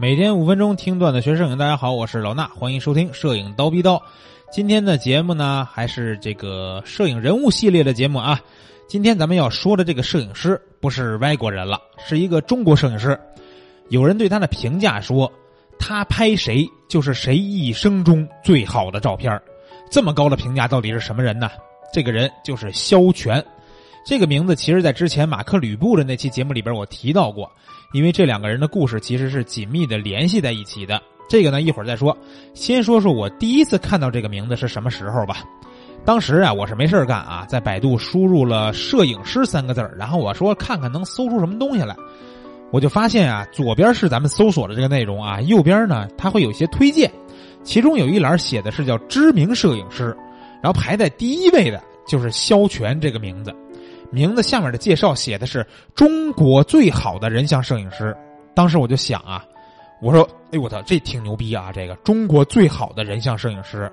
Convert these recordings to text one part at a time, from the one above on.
每天五分钟听段子学摄影，大家好，我是老衲，欢迎收听《摄影刀逼刀》。今天的节目呢，还是这个摄影人物系列的节目啊。今天咱们要说的这个摄影师不是外国人了，是一个中国摄影师。有人对他的评价说，他拍谁就是谁一生中最好的照片这么高的评价到底是什么人呢？这个人就是肖全。这个名字其实，在之前马克吕布的那期节目里边我提到过，因为这两个人的故事其实是紧密的联系在一起的。这个呢，一会儿再说。先说说我第一次看到这个名字是什么时候吧。当时啊，我是没事干啊，在百度输入了“摄影师”三个字然后我说看看能搜出什么东西来。我就发现啊，左边是咱们搜索的这个内容啊，右边呢它会有一些推荐，其中有一栏写的是叫知名摄影师，然后排在第一位的就是肖全这个名字。名字下面的介绍写的是中国最好的人像摄影师，当时我就想啊，我说，哎我操，这挺牛逼啊！这个中国最好的人像摄影师，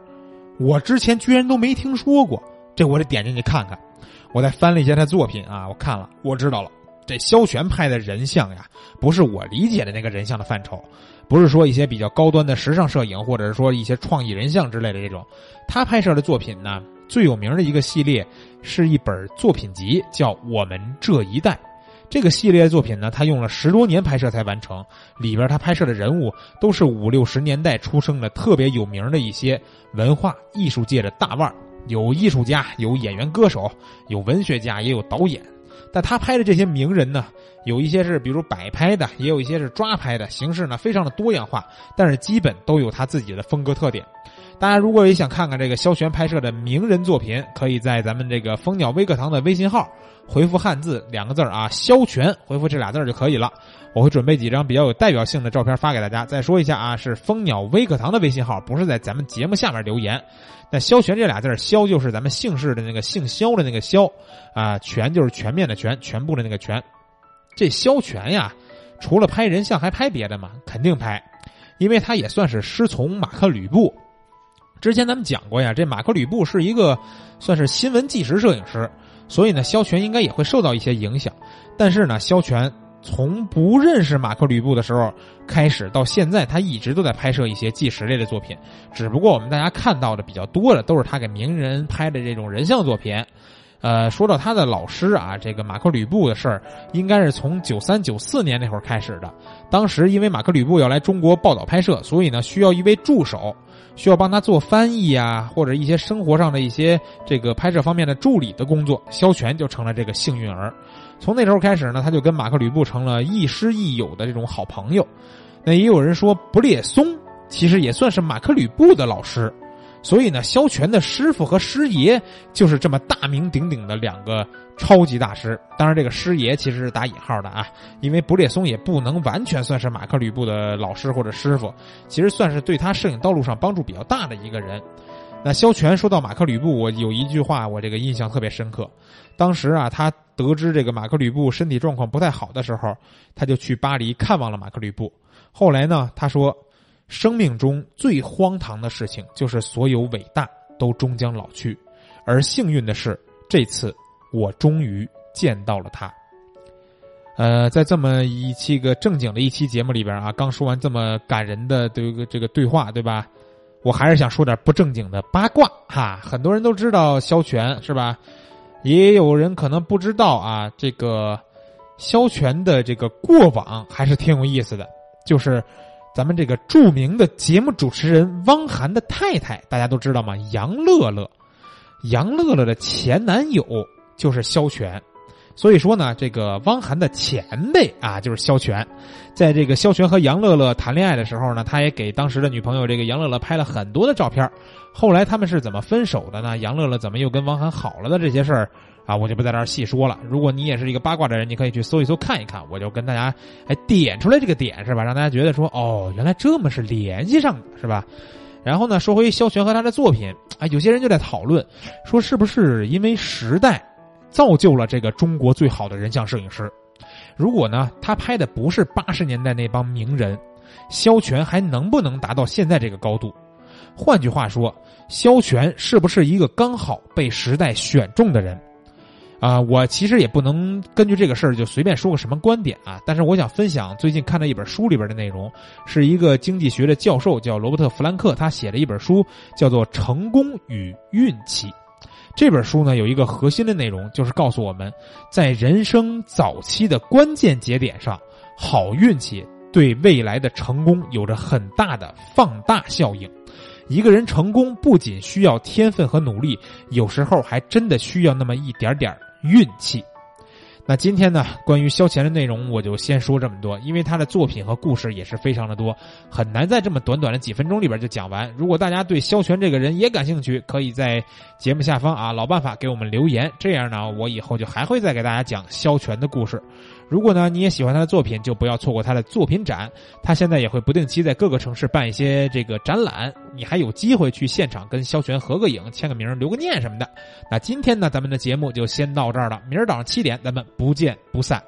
我之前居然都没听说过，这我得点进去看看。我再翻了一下他作品啊，我看了，我知道了，这肖全拍的人像呀，不是我理解的那个人像的范畴，不是说一些比较高端的时尚摄影，或者是说一些创意人像之类的这种，他拍摄的作品呢。最有名的一个系列是一本作品集，叫《我们这一代》。这个系列作品呢，他用了十多年拍摄才完成。里边他拍摄的人物都是五六十年代出生的特别有名的一些文化艺术界的大腕有艺术家，有演员、歌手，有文学家，也有导演。但他拍的这些名人呢，有一些是比如摆拍的，也有一些是抓拍的，形式呢非常的多样化，但是基本都有他自己的风格特点。大家如果也想看看这个肖全拍摄的名人作品，可以在咱们这个蜂鸟微课堂的微信号回复汉字两个字啊，肖全，回复这俩字就可以了。我会准备几张比较有代表性的照片发给大家。再说一下啊，是蜂鸟微课堂的微信号，不是在咱们节目下面留言。那肖全这俩字肖就是咱们姓氏的那个姓肖的那个肖啊，全就是全面的全，全部的那个全。这肖全呀，除了拍人像，还拍别的吗？肯定拍，因为他也算是师从马克吕布。之前咱们讲过呀，这马克吕布是一个算是新闻纪实摄影师，所以呢，肖全应该也会受到一些影响。但是呢，肖全从不认识马克吕布的时候开始到现在，他一直都在拍摄一些纪实类的作品。只不过我们大家看到的比较多的都是他给名人拍的这种人像作品。呃，说到他的老师啊，这个马克吕布的事儿，应该是从九三九四年那会儿开始的。当时因为马克吕布要来中国报道拍摄，所以呢需要一位助手，需要帮他做翻译啊，或者一些生活上的一些这个拍摄方面的助理的工作。萧全就成了这个幸运儿。从那时候开始呢，他就跟马克吕布成了亦师亦友的这种好朋友。那也有人说，不列松其实也算是马克吕布的老师。所以呢，萧全的师傅和师爷就是这么大名鼎鼎的两个超级大师。当然，这个师爷其实是打引号的啊，因为布列松也不能完全算是马克吕布的老师或者师傅，其实算是对他摄影道路上帮助比较大的一个人。那萧全说到马克吕布，我有一句话我这个印象特别深刻。当时啊，他得知这个马克吕布身体状况不太好的时候，他就去巴黎看望了马克吕布。后来呢，他说。生命中最荒唐的事情，就是所有伟大都终将老去，而幸运的是，这次我终于见到了他。呃，在这么一期个正经的一期节目里边啊，刚说完这么感人的这个这个对话，对吧？我还是想说点不正经的八卦哈。很多人都知道萧全是吧？也有人可能不知道啊，这个萧全的这个过往还是挺有意思的，就是。咱们这个著名的节目主持人汪涵的太太，大家都知道吗？杨乐乐，杨乐乐的前男友就是萧全，所以说呢，这个汪涵的前辈啊，就是萧全。在这个萧全和杨乐乐谈恋爱的时候呢，他也给当时的女朋友这个杨乐乐拍了很多的照片。后来他们是怎么分手的呢？杨乐乐怎么又跟汪涵好了的这些事儿？啊，我就不在这儿细说了。如果你也是一个八卦的人，你可以去搜一搜看一看。我就跟大家哎点出来这个点是吧？让大家觉得说哦，原来这么是联系上的，是吧？然后呢，说回萧全和他的作品啊，有些人就在讨论说，是不是因为时代造就了这个中国最好的人像摄影师？如果呢，他拍的不是八十年代那帮名人，萧全还能不能达到现在这个高度？换句话说，萧全是不是一个刚好被时代选中的人？啊，我其实也不能根据这个事儿就随便说个什么观点啊，但是我想分享最近看的一本书里边的内容，是一个经济学的教授叫罗伯特·弗兰克，他写了一本书叫做《成功与运气》。这本书呢有一个核心的内容，就是告诉我们在人生早期的关键节点上，好运气对未来的成功有着很大的放大效应。一个人成功不仅需要天分和努力，有时候还真的需要那么一点点运气。那今天呢，关于萧乾的内容我就先说这么多，因为他的作品和故事也是非常的多，很难在这么短短的几分钟里边就讲完。如果大家对萧乾这个人也感兴趣，可以在节目下方啊老办法给我们留言，这样呢，我以后就还会再给大家讲萧乾的故事。如果呢你也喜欢他的作品，就不要错过他的作品展。他现在也会不定期在各个城市办一些这个展览，你还有机会去现场跟萧全合个影、签个名、留个念什么的。那今天呢，咱们的节目就先到这儿了。明儿早上七点，咱们不见不散。